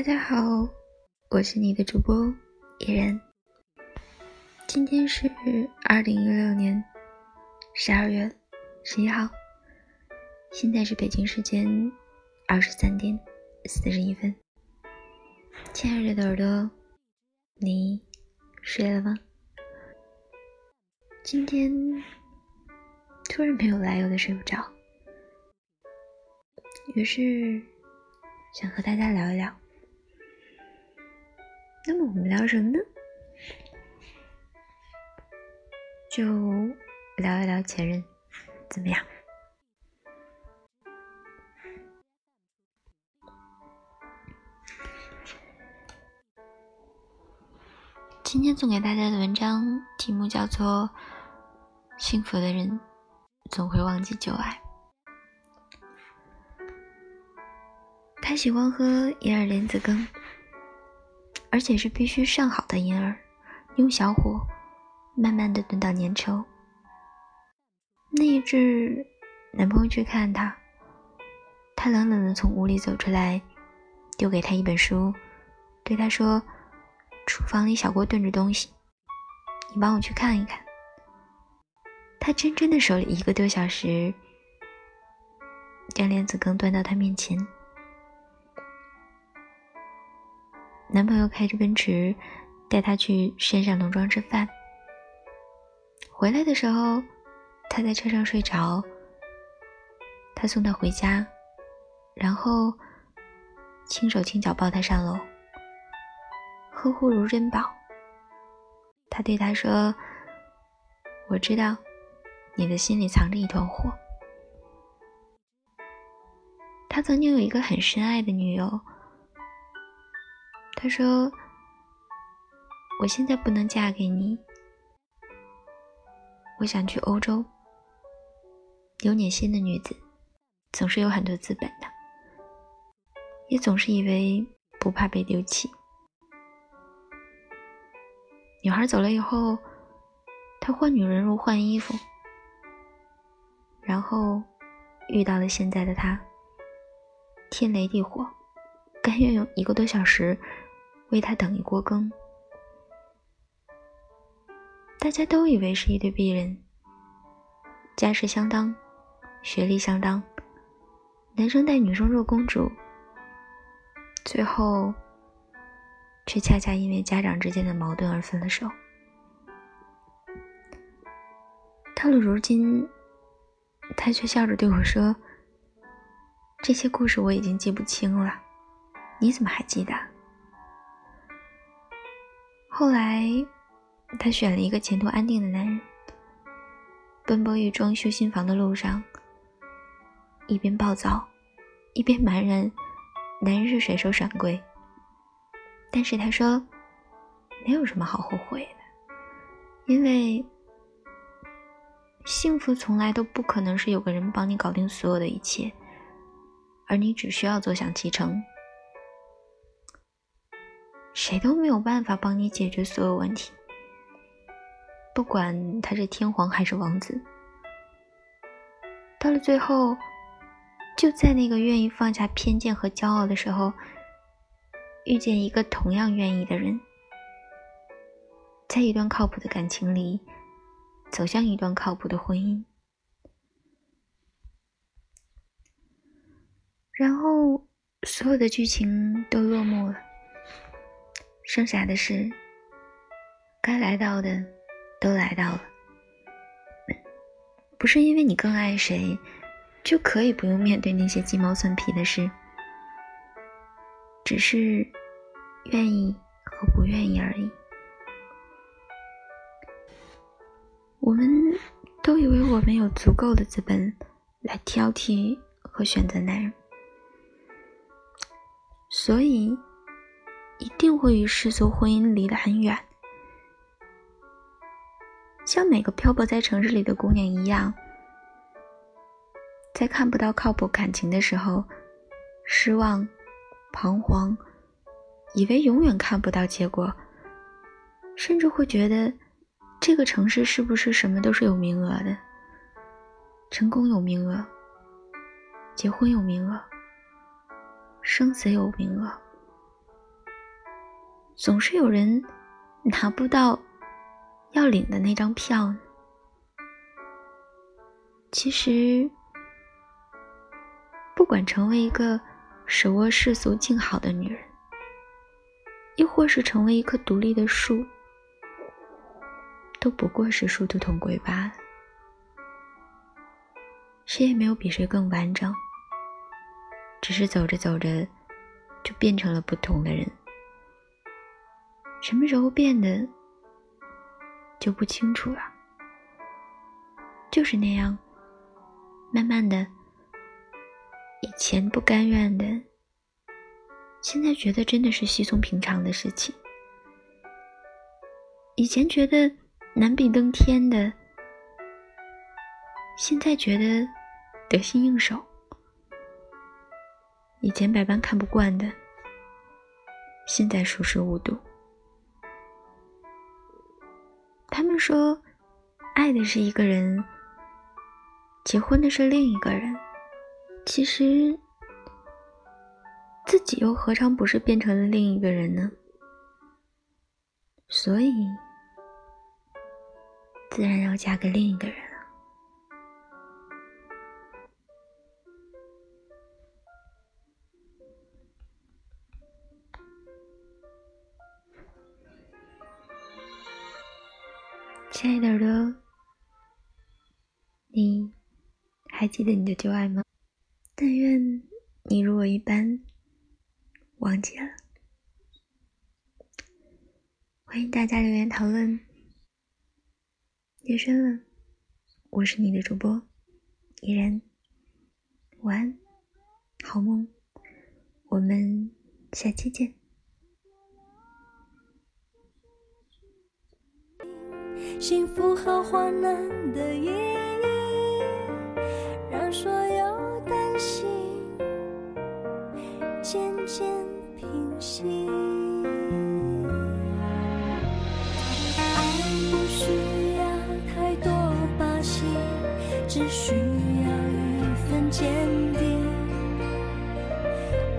大家好，我是你的主播野人。今天是二零一六年十二月十一号，现在是北京时间二十三点四十一分。亲爱的耳朵，你睡了吗？今天突然没有来由的睡不着，于是想和大家聊一聊。那么我们聊什么呢？就聊一聊前任，怎么样？今天送给大家的文章题目叫做《幸福的人总会忘记旧爱》。他喜欢喝银耳莲子羹。而且是必须上好的银耳，用小火慢慢的炖到粘稠。那一日，男朋友去看她，他冷冷的从屋里走出来，丢给他一本书，对他说：“厨房里小锅炖着东西，你帮我去看一看。”他真真的守了一个多小时，将莲子羹端到他面前。男朋友开着奔驰，带她去山上农庄吃饭。回来的时候，他在车上睡着。他送她回家，然后轻手轻脚抱她上楼，呵护如珍宝。他对她说：“我知道，你的心里藏着一团火。”他曾经有一个很深爱的女友。他说：“我现在不能嫁给你，我想去欧洲。有点心的女子，总是有很多资本的，也总是以为不怕被丢弃。女孩走了以后，他换女人如换衣服，然后遇到了现在的他，天雷地火，甘愿用一个多小时。”为他等一锅羹，大家都以为是一对璧人，家世相当，学历相当，男生带女生做公主，最后却恰恰因为家长之间的矛盾而分了手。到了如今，他却笑着对我说：“这些故事我已经记不清了，你怎么还记得？”后来，他选了一个前途安定的男人，奔波于装修新房的路上，一边暴躁，一边埋怨男人是甩手掌柜。但是他说，没有什么好后悔的，因为幸福从来都不可能是有个人帮你搞定所有的一切，而你只需要坐享其成。谁都没有办法帮你解决所有问题，不管他是天皇还是王子。到了最后，就在那个愿意放下偏见和骄傲的时候，遇见一个同样愿意的人，在一段靠谱的感情里，走向一段靠谱的婚姻，然后所有的剧情都落幕了。剩下的事，该来到的都来到了。不是因为你更爱谁，就可以不用面对那些鸡毛蒜皮的事，只是愿意和不愿意而已。我们都以为我们有足够的资本来挑剔和选择男人，所以。一定会与世俗婚姻离得很远，像每个漂泊在城市里的姑娘一样，在看不到靠谱感情的时候，失望、彷徨，以为永远看不到结果，甚至会觉得这个城市是不是什么都是有名额的？成功有名额，结婚有名额，生死有名额。总是有人拿不到要领的那张票呢？其实，不管成为一个手握世俗静好的女人，亦或是成为一棵独立的树，都不过是殊途同归罢了。谁也没有比谁更完整，只是走着走着，就变成了不同的人。什么时候变的，就不清楚了。就是那样。慢慢的，以前不甘愿的，现在觉得真的是稀松平常的事情。以前觉得难比登天的，现在觉得得心应手。以前百般看不惯的，现在熟视无睹。他们说，爱的是一个人。结婚的是另一个人，其实自己又何尝不是变成了另一个人呢？所以，自然要嫁给另一个人亲爱的耳朵，你。还记得你的旧爱吗？但愿你如我一般忘记了。欢迎大家留言讨论。夜深了，我是你的主播依然。晚安，好梦，我们下期见。幸福和患难的意义。让所有担心渐渐平息。爱不需要太多把戏，只需要一份坚定。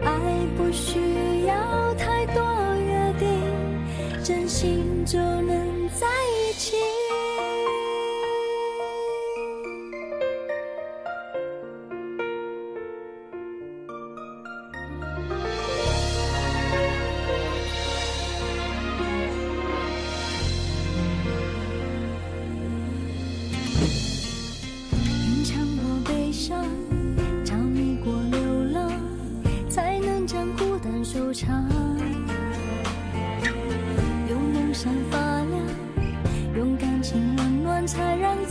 爱不需要太多约定，真心就能闪发亮，用感情温暖，才让。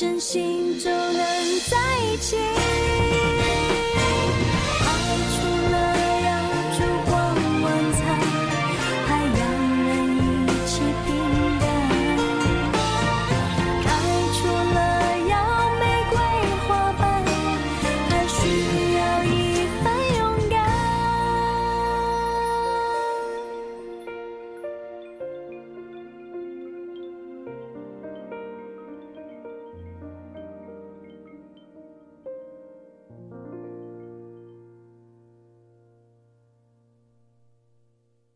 真心就能在一起。